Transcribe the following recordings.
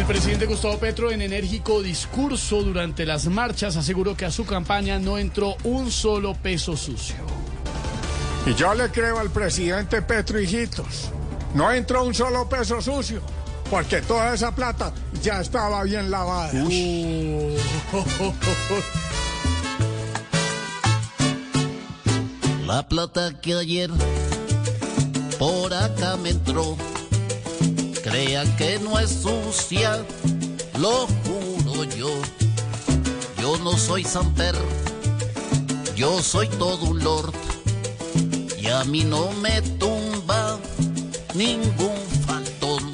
El presidente Gustavo Petro, en enérgico discurso durante las marchas, aseguró que a su campaña no entró un solo peso sucio. Y yo le creo al presidente Petro, hijitos. No entró un solo peso sucio, porque toda esa plata ya estaba bien lavada. La plata que ayer por acá me entró, crean que no es sucia, lo juro yo. Yo no soy Samper, yo soy todo un lord, y a mí no me tumba ningún fantón.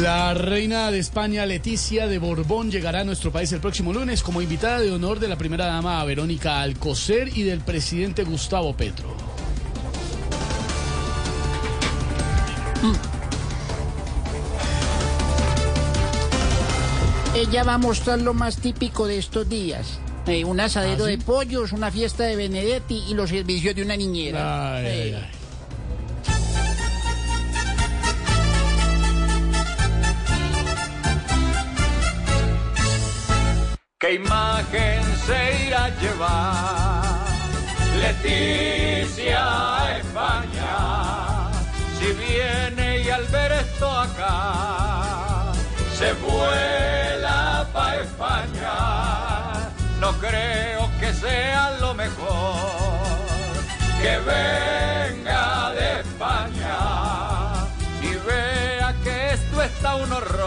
La reina de España, Leticia de Borbón, llegará a nuestro país el próximo lunes como invitada de honor de la primera dama Verónica Alcocer y del presidente Gustavo Petro. Ella va a mostrar lo más típico de estos días. Eh, un asadero de pollos, una fiesta de Benedetti y los servicios de una niñera. Ay, Eh, ay. ¿Qué imagen se irá a llevar Leticia a España? Si viene vuela pa' España, no creo que sea lo mejor que venga de España. Y vea que esto está un horror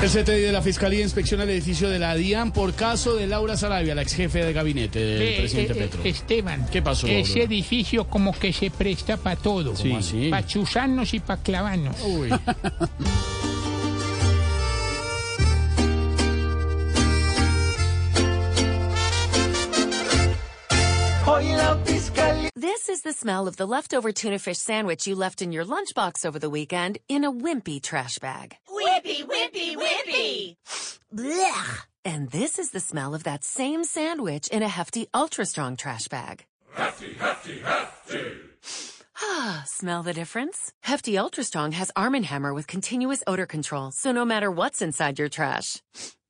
El CTI de la Fiscalía inspecciona el edificio de la DIAN por caso de Laura Sarabia, la ex jefe de gabinete del eh, presidente eh, Petro. Esteban, ¿Qué pasó, Ese edificio como que se presta para todo. Sí, sí. Para chuzarnos y para clavarnos. Uy. Hoy la fiscalía This is the smell of the leftover tuna fish sandwich you left in your lunchbox over the weekend in a wimpy trash bag. Wimpy, wimpy, wimpy! Blech! And this is the smell of that same sandwich in a hefty, ultra strong trash bag. Hefty, hefty, hefty! Ah, smell the difference? Hefty Ultra Strong has Arm & Hammer with continuous odor control, so no matter what's inside your trash,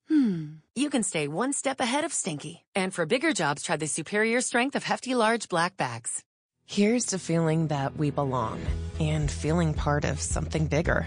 hmm, you can stay one step ahead of stinky. And for bigger jobs, try the superior strength of Hefty Large Black Bags. Here's to feeling that we belong and feeling part of something bigger.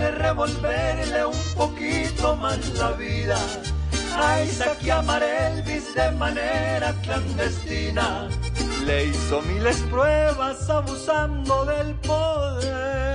quiere revolverle un poquito más la vida a Isaac Elvis de manera clandestina. Le hizo miles pruebas abusando del poder.